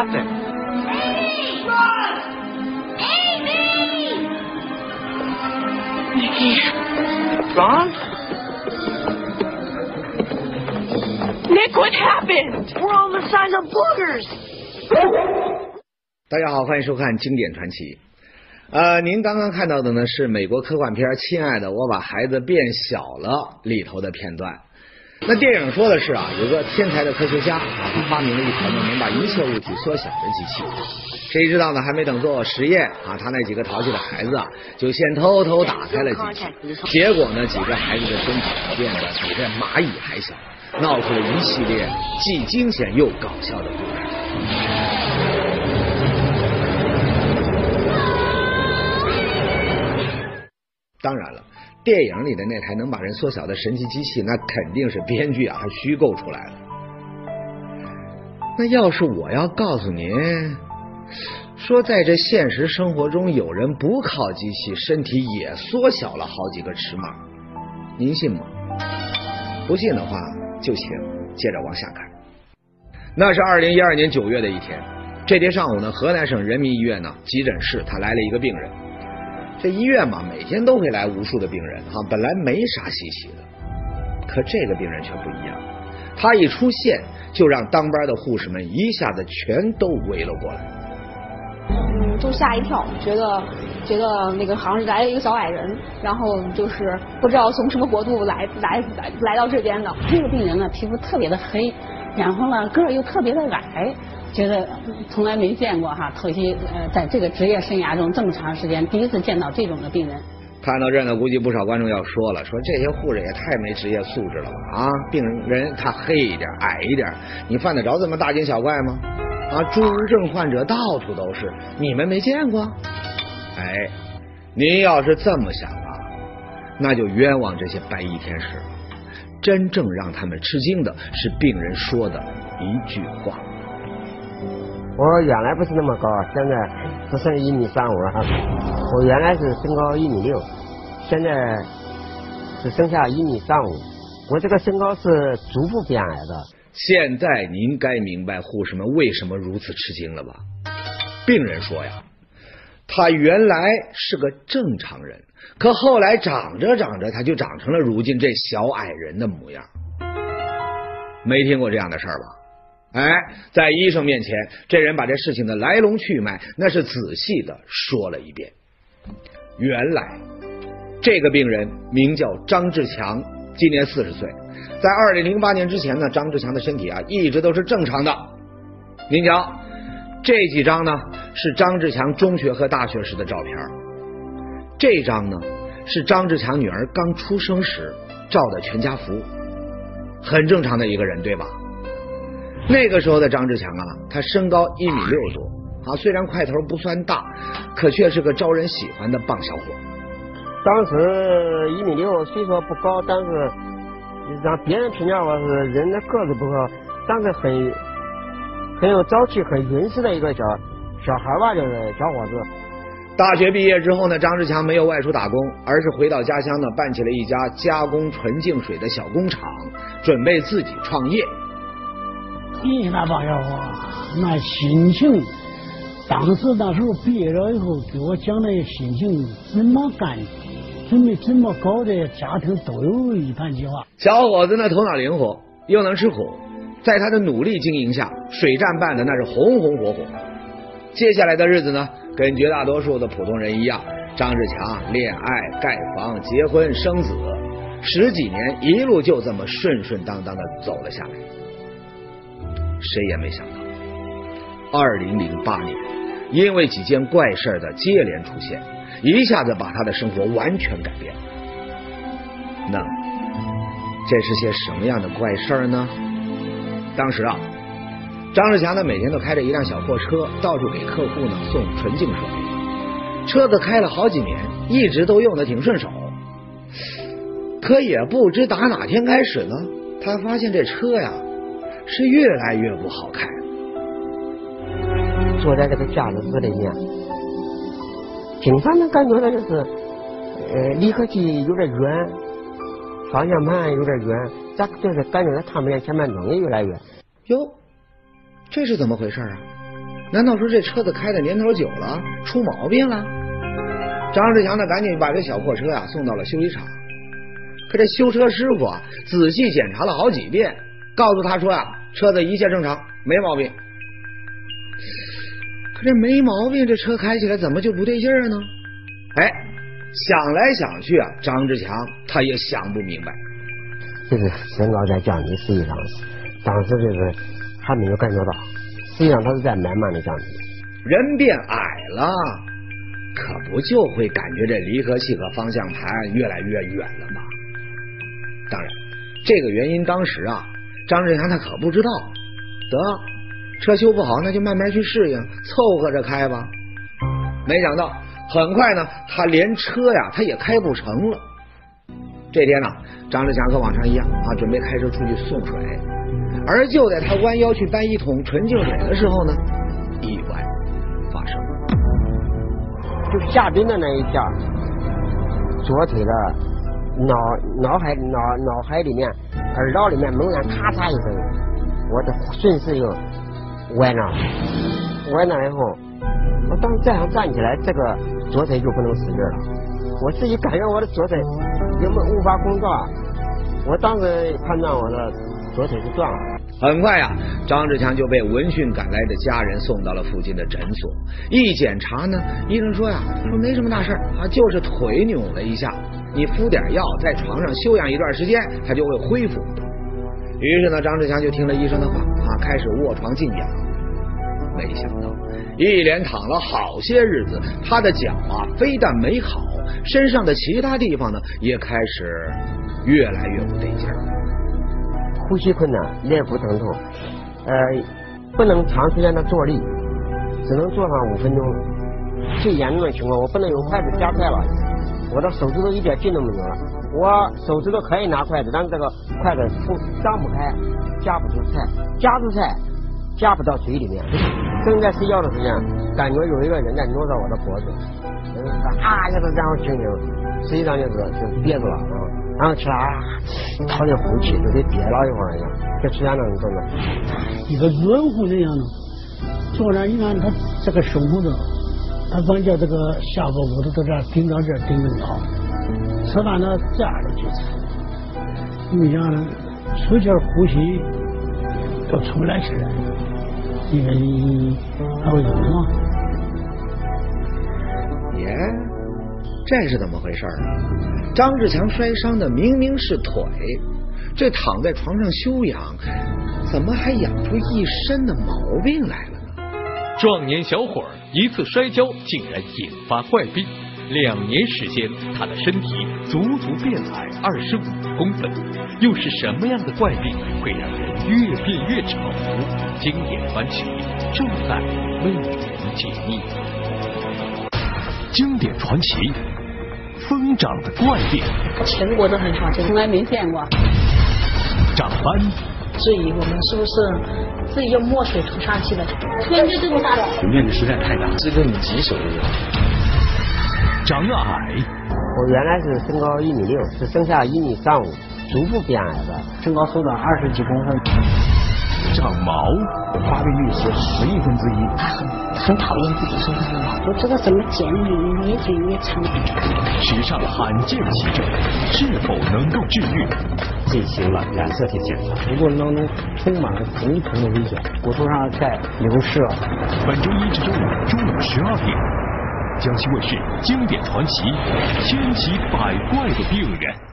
God, what happened? Amy! Amy! Nicky. Gone? Nick, what happened? We're all the size of boogers. 大家好，欢迎收看《经典传奇》。呃，您刚刚看到的呢是美国科幻片《亲爱的，我把孩子变小了》里头的片段。那电影说的是啊，有个天才的科学家啊，他发明了一台呢能把一切物体缩小的机器。谁知道呢？还没等做实验啊，他那几个淘气的孩子啊，就先偷偷打开了机器。结果呢，几个孩子的身体变得比这蚂蚁还小，闹出了一系列既惊险又搞笑的故事。当然了，电影里的那台能把人缩小的神奇机器，那肯定是编剧啊他虚构出来的。那要是我要告诉您，说在这现实生活中，有人不靠机器，身体也缩小了好几个尺码，您信吗？不信的话，就请接着往下看。那是二零一二年九月的一天，这天上午呢，河南省人民医院呢急诊室，他来了一个病人。这医院嘛，每天都会来无数的病人哈，本来没啥稀奇的，可这个病人却不一样，他一出现就让当班的护士们一下子全都围了过来。嗯，就吓一跳，觉得觉得那个好像是来了一个小矮人，然后就是不知道从什么国度来来来来到这边的。这个病人呢，皮肤特别的黑，然后呢个儿又特别的矮。觉得从来没见过哈，特些呃，在这个职业生涯中这么长时间，第一次见到这种的病人。看到这呢，估计不少观众要说了，说这些护士也太没职业素质了吧啊！病人他黑一点、矮一点，你犯得着这么大惊小怪吗？啊，侏儒症患者到处都是，你们没见过？哎，您要是这么想啊，那就冤枉这些白衣天使了。真正让他们吃惊的是病人说的一句话。我原来不是那么高，现在只剩一米三五了。我原来是身高一米六，现在只剩下一米三五。我这个身高是逐步变矮的。现在您该明白护士们为什么如此吃惊了吧？病人说呀，他原来是个正常人，可后来长着长着，他就长成了如今这小矮人的模样。没听过这样的事儿吧？哎，在医生面前，这人把这事情的来龙去脉那是仔细的说了一遍。原来，这个病人名叫张志强，今年四十岁。在二零零八年之前呢，张志强的身体啊一直都是正常的。您瞧，这几张呢是张志强中学和大学时的照片，这张呢是张志强女儿刚出生时照的全家福，很正常的一个人，对吧？那个时候的张志强啊，他身高一米六多啊，虽然块头不算大，可却是个招人喜欢的棒小伙。当时一米六，虽说不高，但是让别人评价我是人的个子不高，但是很很有朝气、很仁实的一个小小孩吧，就是小伙子。大学毕业之后呢，张志强没有外出打工，而是回到家乡呢，办起了一家加工纯净水的小工厂，准备自己创业。你那帮小伙，那心情，当时那时候毕业了以后，给我讲的心情怎么干，准备怎么搞的，家庭都有一盘计划。小伙子呢，头脑灵活，又能吃苦，在他的努力经营下，水站办的那是红红火火。接下来的日子呢，跟绝大多数的普通人一样，张志强恋爱、盖房、结婚、生子，十几年一路就这么顺顺当当的走了下来。谁也没想到，二零零八年，因为几件怪事的接连出现，一下子把他的生活完全改变了。那这是些什么样的怪事呢？当时啊，张志强呢每天都开着一辆小货车，到处给客户呢送纯净水。车子开了好几年，一直都用的挺顺手。可也不知打哪天开始呢，他发现这车呀。是越来越不好开。坐在这个驾驶室里面，经常能感觉到就是，呃，离合器有点远，方向盘有点远，咋就是感觉到看不见前面东西越来越。哟，这是怎么回事啊？难道说这车子开的年头久了，出毛病了？张志强呢，赶紧把这小破车啊送到了修理厂。可这修车师傅啊，仔细检查了好几遍，告诉他说啊，车子一切正常，没毛病。可这没毛病，这车开起来怎么就不对劲儿呢？哎，想来想去啊，张志强他也想不明白。这个身高在降低，实际上当时就是还没有感觉到，实际上他是在慢慢的降低。人变矮了，可不就会感觉这离合器和方向盘越来越远了吗？当然，这个原因当时啊，张志强他可不知道。得，车修不好，那就慢慢去适应，凑合着开吧。没想到，很快呢，他连车呀，他也开不成了。这天呢，张志强和往常一样啊，准备开车出去送水。而就在他弯腰去搬一桶纯净水的时候呢，意外发生了。就下冰的那一下，左腿的脑脑海脑脑海里面耳道里面猛然咔嚓一声，我的顺势又歪了，歪了以后，我当时再想站起来，这个左腿就不能使劲了。我自己感觉我的左腿根本无法工作，我当时判断我的左腿是断了。很快呀，张志强就被闻讯赶来的家人送到了附近的诊所。一检查呢，医生说呀，说没什么大事啊，就是腿扭了一下，你敷点药，在床上休养一段时间，他就会恢复。于是呢，张志强就听了医生的话啊，开始卧床静养。没想到，一连躺了好些日子，他的脚啊，非但没好，身上的其他地方呢，也开始越来越不对劲儿。呼吸困难，脸部疼痛，呃，不能长时间的坐立，只能坐上五分钟。最严重的情况，我不能用筷子夹菜了，我的手指头一点劲都没有了。我手指头可以拿筷子，但是这个筷子不张不开，夹不住菜，夹住菜夹不到嘴里面。正在睡觉的时间，感觉有一个人在摸着我的脖子，啊一下子这样轻轻，实际上就是就憋住了啊。然后起来，好像呼气，就跟憋了一会儿一样，就出现那种状态。一个软乎那样的，坐那你看他这个胸骨头，他光叫这个下巴骨头到这儿顶到这儿顶得好，吃饭呢这样的去吃，你想出气呼吸都出不来气，因为还会疼嘛。耶，这是怎么回事啊？张志强摔伤的明明是腿，这躺在床上休养，怎么还养出一身的毛病来了？壮年小伙儿一次摔跤竟然引发怪病，两年时间他的身体足足变矮二十五公分，又是什么样的怪病会让人越变越丑？经典传奇正在为您解密。经典传奇。疯长的怪病，全国都很少见，从来没见过。长斑，质疑我们是不是自己用墨水涂上去的？突然就这么大的，面积实在太大，是个很棘手的人。长矮，我原来是身高一米六，只剩下一米三五，逐步变矮的，身高缩短二十几公分。长毛，发病率是十亿分之一。他很很讨厌自己身上的毛，不知道怎么剪，越剪越长。时尚罕见奇症，是否能够治愈？进行了染色体检查，过程当中充满了重重的危险，骨头上在流失。本周一至周五中午十二点，江西卫视经典传奇，千奇百怪的病人。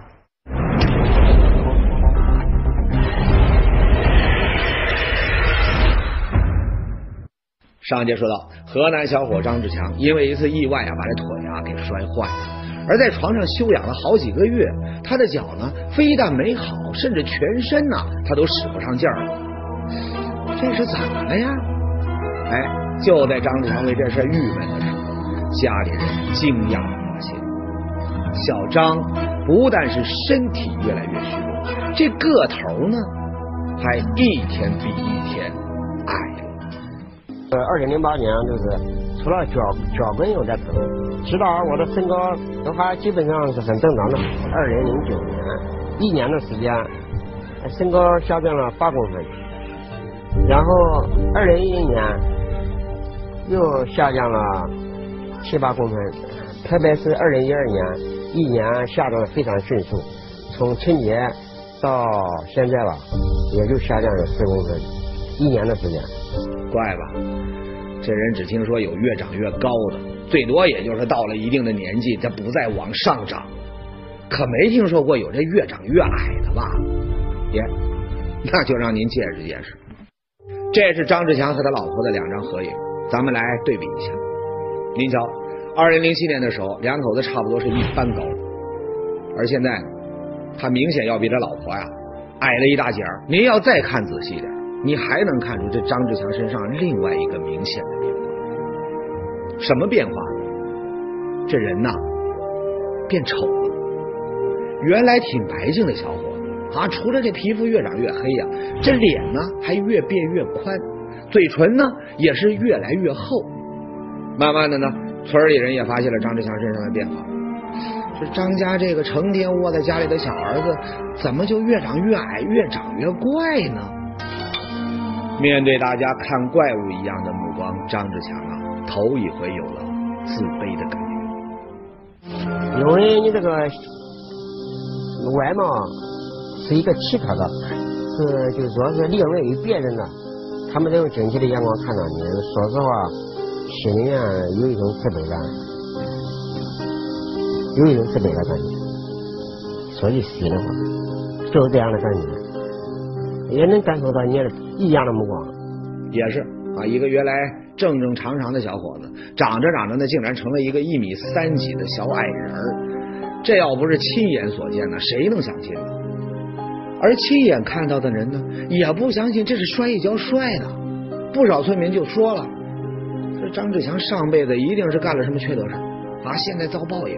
上一节说到，河南小伙张志强因为一次意外啊，把这腿啊给摔坏了，而在床上休养了好几个月，他的脚呢非但没好，甚至全身呢他都使不上劲儿。这是怎么了呀？哎，就在张志强为这事郁闷的时候，家里人惊讶的发现，小张不但是身体越来越虚弱，这个头呢还一天比一天矮了。呃，二零零八年就是除了脚脚跟有点疼，其他我的身高都还基本上是很正常的。二零零九年一年的时间，身高下降了八公分。然后二零一零年又下降了七八公分，特别是二零一二年，一年下降的非常迅速，从春节到现在吧，也就下降了十公分，一年的时间。怪吧，这人只听说有越长越高的，最多也就是到了一定的年纪，他不再往上涨，可没听说过有这越长越矮的吧？爷，那就让您见识见识。这是张志强和他老婆的两张合影，咱们来对比一下。您瞧，二零零七年的时候，两口子差不多是一般高，而现在呢，他明显要比他老婆呀矮了一大截儿。您要再看仔细点，你还能看出这张志强身上另外一个明显的变化。什么变化？这人呐，变丑了。原来挺白净的小伙子啊，除了这皮肤越长越黑呀、这脸呢还越变越宽，嘴唇呢也是越来越厚。慢慢的呢，村里人也发现了张志强身上的变化。这张家这个成天窝在家里的小儿子，怎么就越长越矮，越长越怪呢？面对大家看怪物一样的目光，张志强啊，头一回有了自卑的感觉。因为你这个外貌是一个奇特的，是就是说是另类于别人的，他们都用整体的眼光看到你，说实话，心里面有一种自卑感，有一种自卑的感觉。说句心里话，就是这样的感觉，也能感受到你的异样的目光。也是啊，一个原来正正常常的小伙子，长着长着呢，竟然成了一个一米三几的小矮人儿。这要不是亲眼所见呢，谁能相信呢？而亲眼看到的人呢，也不相信这是摔一跤摔的。不少村民就说了，这张志强上辈子一定是干了什么缺德事啊，现在遭报应，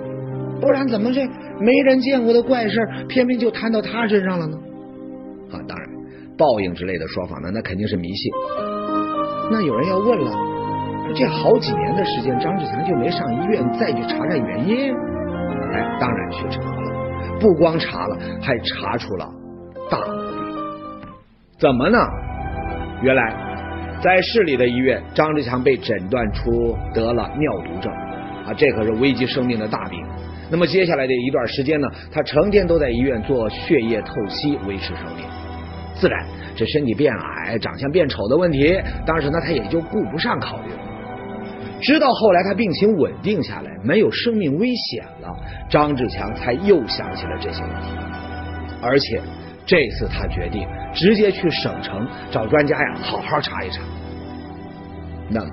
不然怎么这没人见过的怪事偏偏就摊到他身上了呢？啊，当然，报应之类的说法呢，那肯定是迷信。那有人要问了，这好几年的时间，张志强就没上医院再去查查原因？哎，当然去查了，不光查了，还查出了大毛病。怎么呢？原来在市里的医院，张志强被诊断出得了尿毒症啊，这可是危及生命的大病。那么接下来的一段时间呢，他成天都在医院做血液透析维持生命。自然，这身体变矮、长相变丑的问题，当时呢他也就顾不上考虑了。直到后来他病情稳定下来，没有生命危险了，张志强才又想起了这些问题。而且这次他决定直接去省城找专家呀，好好查一查。那么，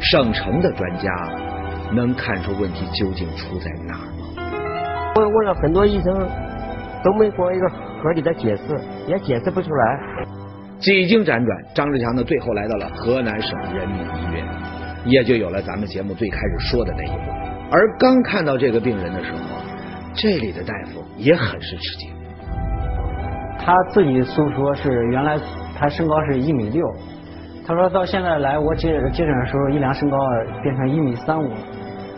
省城的专家能看出问题究竟出在哪儿吗？我问了很多医生，都没给我一个合理的解释，也解释不出来。几经辗转，张志强呢最后来到了河南省人民医院，也就有了咱们节目最开始说的那一幕。而刚看到这个病人的时候，这里的大夫也很是吃惊。他自己诉说是原来他身高是一米六，他说到现在来我接接诊的时候，一量身高变成一米三五了。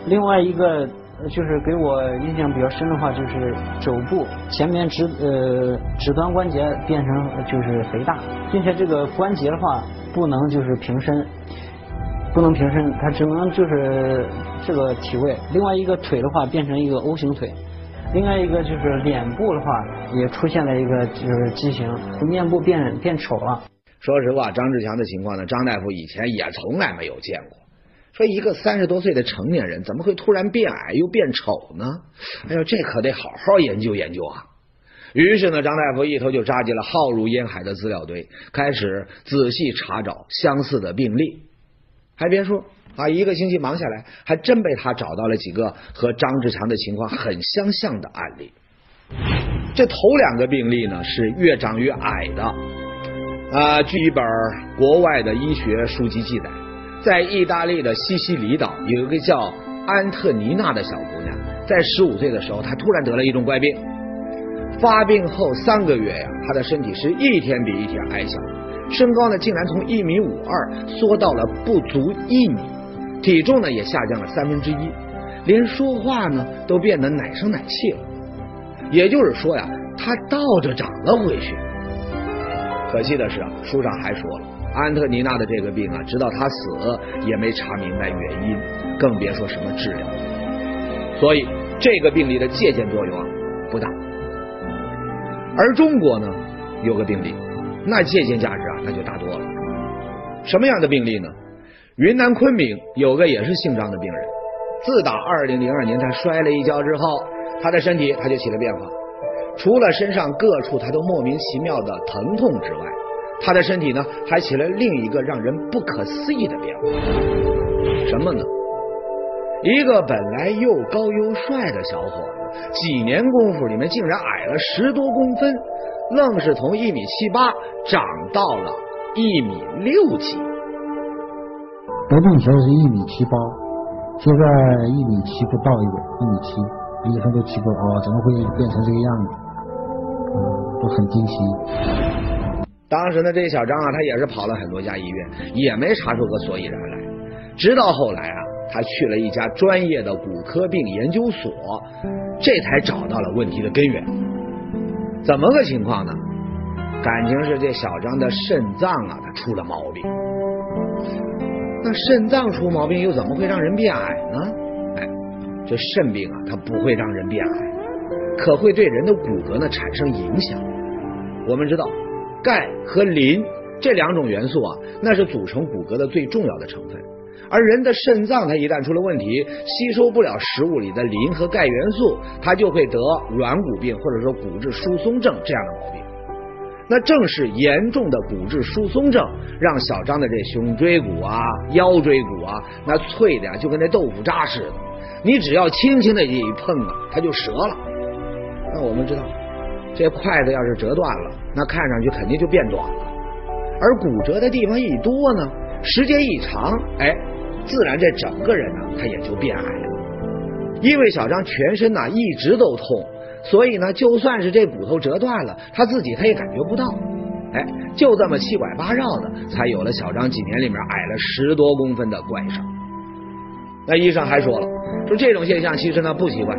另外一个就是给我印象比较深的话，就是肘部前面指呃指端关节变成就是肥大，并且这个关节的话不能就是平伸，不能平伸，它只能就是这个体位。另外一个腿的话变成一个 O 型腿。另外一个就是脸部的话，也出现了一个就是畸形，面部变变丑了。说实话，张志强的情况呢，张大夫以前也从来没有见过。说一个三十多岁的成年人，怎么会突然变矮又变丑呢？哎呦，这可得好好研究研究啊！于是呢，张大夫一头就扎进了浩如烟海的资料堆，开始仔细查找相似的病例。还别说。啊，一个星期忙下来，还真被他找到了几个和张志强的情况很相像的案例。这头两个病例呢是越长越矮的。啊，据一本国外的医学书籍记载，在意大利的西西里岛有一个叫安特尼娜的小姑娘，在十五岁的时候，她突然得了一种怪病。发病后三个月呀，她的身体是一天比一天矮小，身高呢竟然从一米五二缩到了不足一米。体重呢也下降了三分之一，连说话呢都变得奶声奶气了。也就是说呀，他倒着长了回去。可惜的是啊，书上还说了，安特尼娜的这个病啊，直到她死也没查明白原因，更别说什么治疗。所以这个病例的借鉴作用啊不大。而中国呢，有个病例，那借鉴价值啊那就大多了。什么样的病例呢？云南昆明有个也是姓张的病人，自打二零零二年他摔了一跤之后，他的身体他就起了变化，除了身上各处他都莫名其妙的疼痛之外，他的身体呢还起了另一个让人不可思议的变化，什么呢？一个本来又高又帅的小伙子，几年功夫里面竟然矮了十多公分，愣是从一米七八长到了一米六几。得病前是一米七八，现在一米七不到一点，一米七，医生都奇怪哦，怎么会变成这个样子？嗯，都很惊奇。当时呢，这小张啊，他也是跑了很多家医院，也没查出个所以然来。直到后来啊，他去了一家专业的骨科病研究所，这才找到了问题的根源。怎么个情况呢？感情是这小张的肾脏啊，他出了毛病。那肾脏出毛病又怎么会让人变矮呢？哎，这肾病啊，它不会让人变矮，可会对人的骨骼呢产生影响。我们知道，钙和磷这两种元素啊，那是组成骨骼的最重要的成分。而人的肾脏它一旦出了问题，吸收不了食物里的磷和钙元素，它就会得软骨病或者说骨质疏松症这样的毛病。那正是严重的骨质疏松症，让小张的这胸椎骨啊、腰椎骨啊，那脆的呀，就跟那豆腐渣似的。你只要轻轻的一碰啊，它就折了。那我们知道，这筷子要是折断了，那看上去肯定就变短了。而骨折的地方一多呢，时间一长，哎，自然这整个人呢，他也就变矮了。因为小张全身呢一直都痛。所以呢，就算是这骨头折断了，他自己他也感觉不到。哎，就这么七拐八绕的，才有了小张几年里面矮了十多公分的怪事。那医生还说了，说这种现象其实呢不奇怪，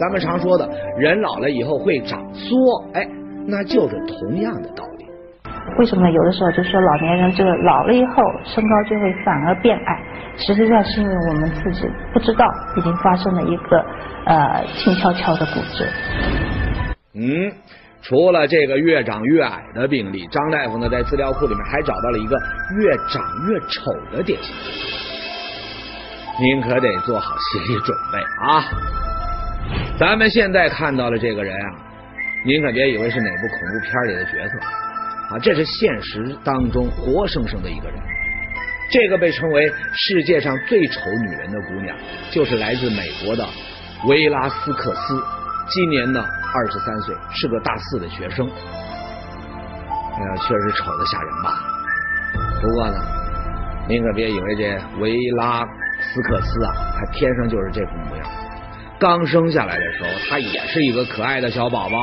咱们常说的人老了以后会长缩，哎，那就是同样的道理。为什么有的时候就说老年人这个老了以后身高就会反而变矮？实际上是因为我们自己不知道已经发生了一个。呃，静悄悄的骨折。嗯，除了这个越长越矮的病例，张大夫呢在资料库里面还找到了一个越长越丑的典型。您可得做好心理准备啊！咱们现在看到了这个人啊，您可别以为是哪部恐怖片里的角色啊，这是现实当中活生生的一个人。这个被称为世界上最丑女人的姑娘，就是来自美国的。维拉斯克斯今年呢二十三岁，是个大四的学生。哎呀，确实丑的吓人吧？不过呢，您可别以为这维拉斯克斯啊，她天生就是这副模样。刚生下来的时候，她也是一个可爱的小宝宝。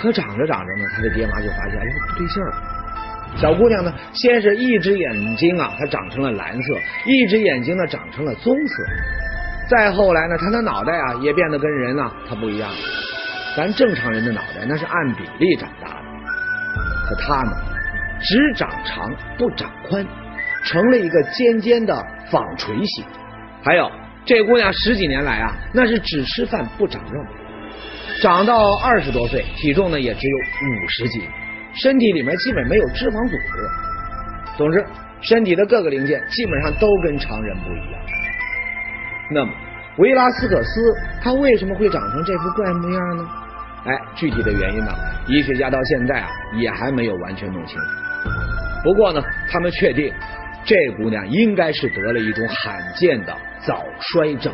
可长着长着呢，他的爹妈就发现，哎呦，不对劲儿。小姑娘呢，先是一只眼睛啊，她长成了蓝色；一只眼睛呢，长成了棕色。再后来呢，他的脑袋啊也变得跟人啊他不一样。咱正常人的脑袋那是按比例长大的，可他呢只长长不长宽，成了一个尖尖的纺锤形。还有这姑娘十几年来啊，那是只吃饭不长肉，长到二十多岁，体重呢也只有五十斤，身体里面基本没有脂肪组织。总之，身体的各个零件基本上都跟常人不一样。那么，维拉斯克斯他为什么会长成这副怪模样呢？哎，具体的原因呢，医学家到现在啊也还没有完全弄清楚。不过呢，他们确定这姑娘应该是得了一种罕见的早衰症。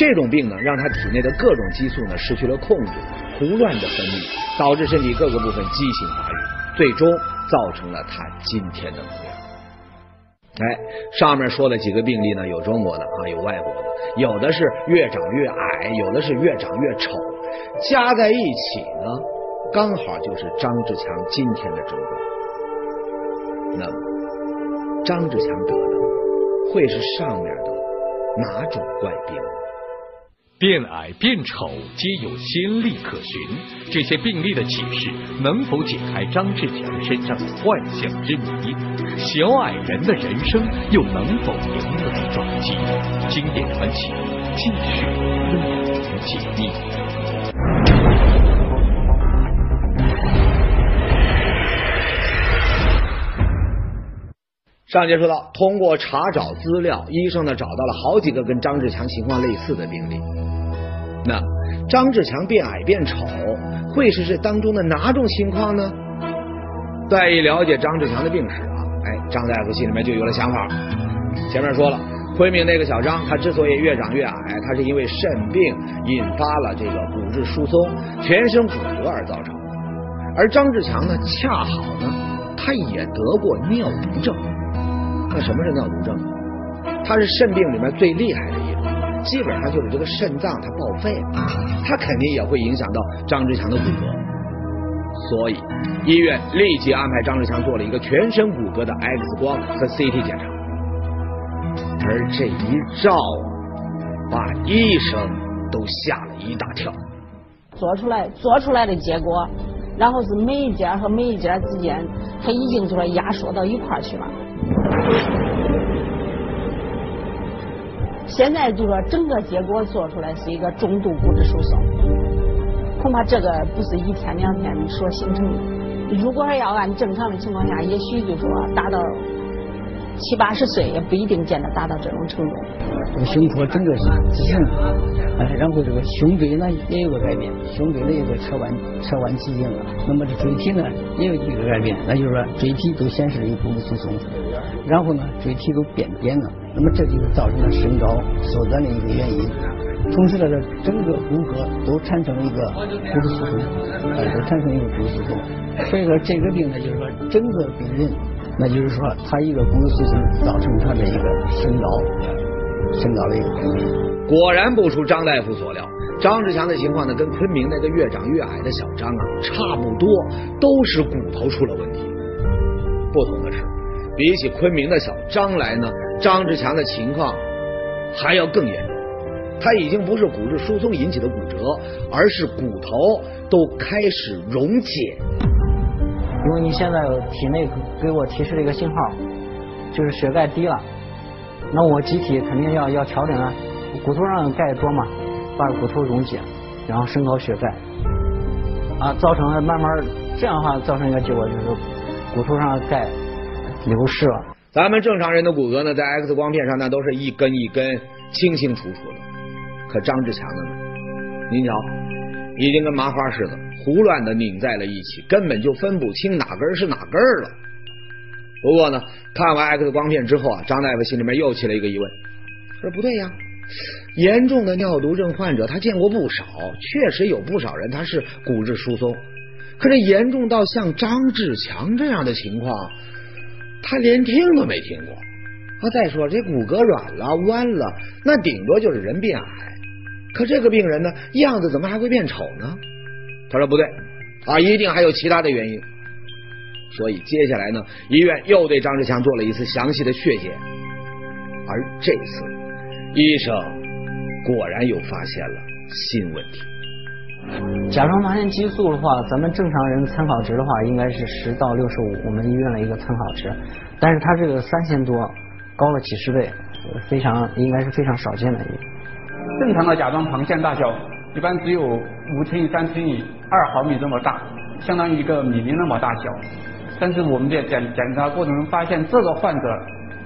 这种病呢，让他体内的各种激素呢失去了控制，胡乱的分泌，导致身体各个部分畸形发育，最终造成了他今天的模样。哎，上面说的几个病例呢，有中国的啊，有外国的，有的是越长越矮，有的是越长越丑，加在一起呢，刚好就是张志强今天的症状。那么，张志强得的会是上面的哪种怪病？变矮变丑皆有先例可循，这些病例的启示能否解开张志强身上的幻象之谜？小矮人的人生又能否迎来转机？经典传奇继续为您解密。上节说到，通过查找资料，医生呢找到了好几个跟张志强情况类似的病例。那张志强变矮变丑，会是这当中的哪种情况呢？再一了解张志强的病史啊，哎，张大夫心里面就有了想法。前面说了，昆明那个小张，他之所以越长越矮，他是因为肾病引发了这个骨质疏松、全身骨折而造成。而张志强呢，恰好呢，他也得过尿毒症。那什么是尿毒症？它是肾病里面最厉害的一。基本上就是这个肾脏它报废了，它肯定也会影响到张志强的骨骼，所以医院立即安排张志强做了一个全身骨骼的 X 光和 CT 检查，而这一照，把医生都吓了一大跳。做出来做出来的结果，然后是每一节和每一节之间，它已经就是压缩到一块去了。现在就说整个结果做出来是一个中度骨质疏松，恐怕这个不是一天两天所形成的。如果要按正常的情况下，也许就说达到七八十岁，也不一定见得达到这种程度。这个胸廓整个是支撑，哎，然后这个胸椎呢也有个改变，胸椎的一个侧弯侧弯畸形了。那么这椎体呢也有几个改变，那就是说椎体都显示有骨质疏松，然后呢椎体都变扁了。那么这就是造成了身高缩短的一个原因，同时呢，这整个骨骼都产生了一个骨质疏松，都产生一个骨质疏松。所以说这个病呢，就是说整个病人，那就是说他一个骨质疏松造成他的一个身高，身高的一个。果然不出张大夫所料，张志强的情况呢，跟昆明那个越长越矮的小张啊差不多，都是骨头出了问题。不同的是，比起昆明的小张来呢。张志强的情况还要更严重，他已经不是骨质疏松引起的骨折，而是骨头都开始溶解。因为你现在体内给我提示了一个信号，就是血钙低了，那我机体肯定要要调整啊，骨头上钙多嘛，把骨头溶解，然后升高血钙，啊，造成了慢慢这样的话造成一个结果就是骨头上的钙流失了。咱们正常人的骨骼呢，在 X 光片上那都是一根一根清清楚楚的，可张志强的呢，您瞧，已经跟麻花似的，胡乱的拧在了一起，根本就分不清哪根是哪根了。不过呢，看完 X 光片之后啊，张大夫心里面又起了一个疑问，说不对呀，严重的尿毒症患者他见过不少，确实有不少人他是骨质疏松，可这严重到像张志强这样的情况。他连听都没听过，啊！再说这骨骼软了、弯了，那顶多就是人变矮。可这个病人呢，样子怎么还会变丑呢？他说不对，啊，一定还有其他的原因。所以接下来呢，医院又对张志强做了一次详细的血检，而这次医生果然又发现了新问题。甲状旁腺激素的话，咱们正常人参考值的话应该是十到六十五，我们医院的一个参考值。但是它这个三千多，高了几十倍，非常应该是非常少见的一个。正常的甲状旁腺大小一般只有五乘以三乘以二毫米这么大，相当于一个米粒那么大小。但是我们在检检查过程中发现，这个患者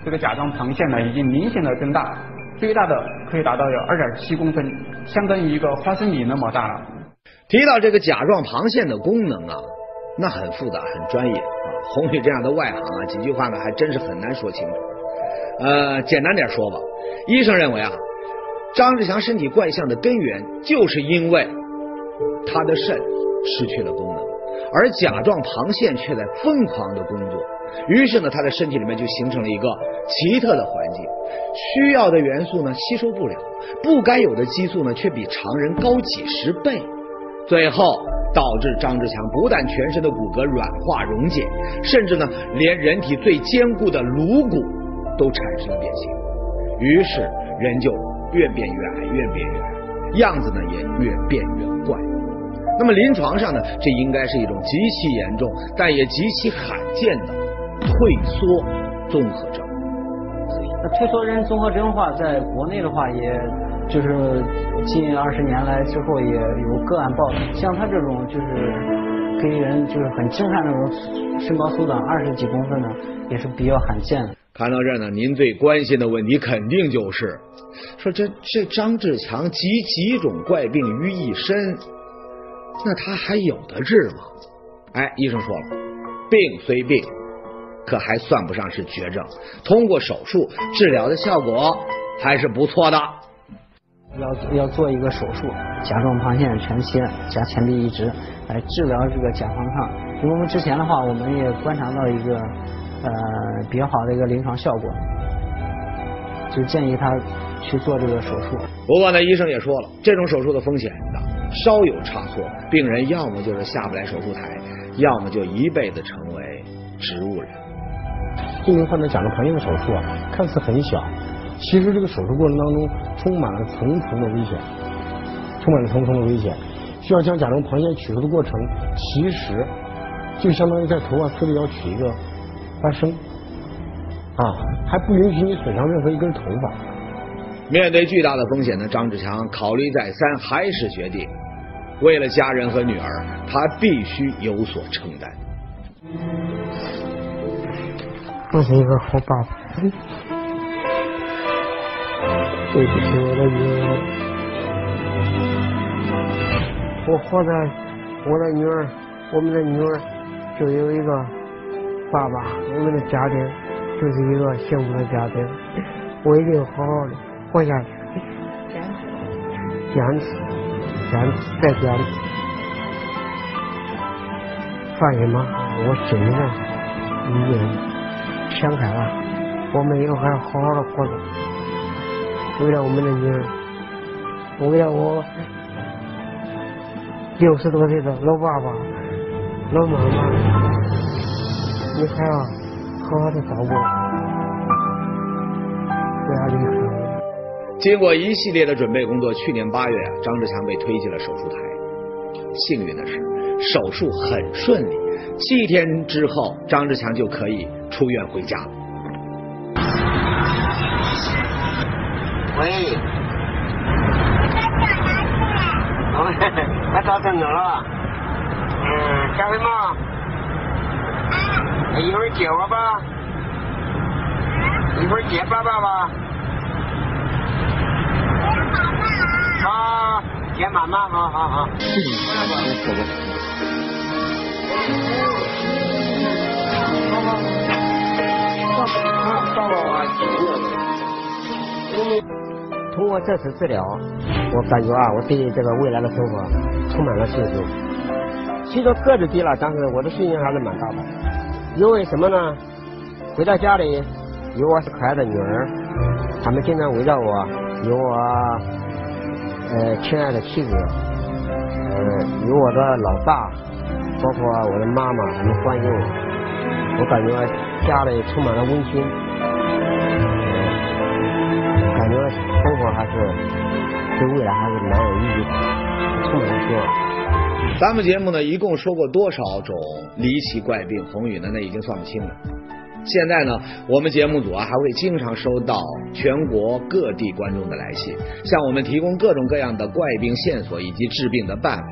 这个甲状旁腺呢已经明显的增大，最大的可以达到有二点七公分，相当于一个花生米那么大了。提到这个甲状旁腺的功能啊，那很复杂，很专业啊。红宇这样的外行啊，几句话呢还真是很难说清楚。呃，简单点说吧，医生认为啊，张志强身体怪象的根源就是因为他的肾失去了功能，而甲状旁腺却在疯狂的工作。于是呢，他的身体里面就形成了一个奇特的环境，需要的元素呢吸收不了，不该有的激素呢却比常人高几十倍。最后导致张志强不但全身的骨骼软化溶解，甚至呢连人体最坚固的颅骨都产生了变形，于是人就越变越矮，越变越矮，样子呢也越变越怪。那么临床上呢，这应该是一种极其严重但也极其罕见的退缩综合症。那退缩症综合征的话，在国内的话，也就是近二十年来之后也有个案报道。像他这种就是给人就是很震撼那种身高缩短二十几公分的，也是比较罕见的。看到这儿呢，您最关心的问题肯定就是说这这张志强集几种怪病于一身，那他还有的治吗？哎，医生说了，病虽病。可还算不上是绝症，通过手术治疗的效果还是不错的。要要做一个手术，甲状旁腺全切加前臂移植来治疗这个甲状亢。因为我们之前的话，我们也观察到一个呃比较好的一个临床效果，就建议他去做这个手术。不过呢，医生也说了，这种手术的风险大，稍有差错，病人要么就是下不来手术台，要么就一辈子成为植物人。这名患者甲状旁腺的手术啊，看似很小，其实这个手术过程当中充满了层层的危险，充满了层层的危险。需要将甲状旁腺取出的过程，其实就相当于在头发丝里要取一个花生啊，还不允许你损伤任何一根头发。面对巨大的风险呢，张志强考虑再三，还是决定为了家人和女儿，他必须有所承担。我是一个好爸爸，对不起我的女儿，我活在我的女儿，我们的女儿就有一个爸爸，我们的家庭就是一个幸福的家庭，我一定好好的活下去，坚持，坚持，再坚持。放心吧，我心里面已经。想开了，我们以后还要好好的活着，为了我们的女儿，为了我六十多岁的老爸爸、老妈妈，你还要好好的照顾，不要离开我。经过一系列的准备工作，去年八月啊，张志强被推进了手术台。幸运的是，手术很顺利。七天之后，张志强就可以出院回家了。喂，我找陈总了。嗯，下回嘛，一会儿接我吧，一会儿接爸爸吧。好，接妈妈，好好好。通过这次治疗，我感觉啊，我对这个未来的生活充满了信心。虽说个子低了，但是我的信心还是蛮大的。因为什么呢？回到家里，有我是可爱的女儿，他们经常围绕我；有我呃亲爱的妻子，呃有我的老大，包括我的妈妈，他们欢迎我。我感觉家里充满了温馨。感觉生活还是对未来还是蛮有意义的，充满了希望。咱们节目呢，一共说过多少种离奇怪病？冯宇呢，那已经算不清了。现在呢，我们节目组啊，还会经常收到全国各地观众的来信，向我们提供各种各样的怪病线索以及治病的办法。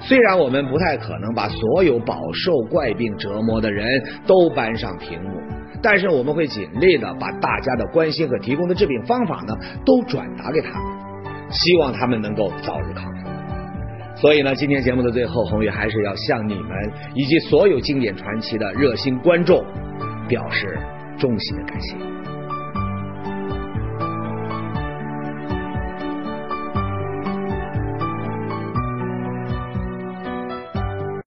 虽然我们不太可能把所有饱受怪病折磨的人都搬上屏幕。但是我们会尽力的把大家的关心和提供的治病方法呢，都转达给他们，希望他们能够早日康复。所以呢，今天节目的最后，红宇还是要向你们以及所有经典传奇的热心观众表示衷心的感谢。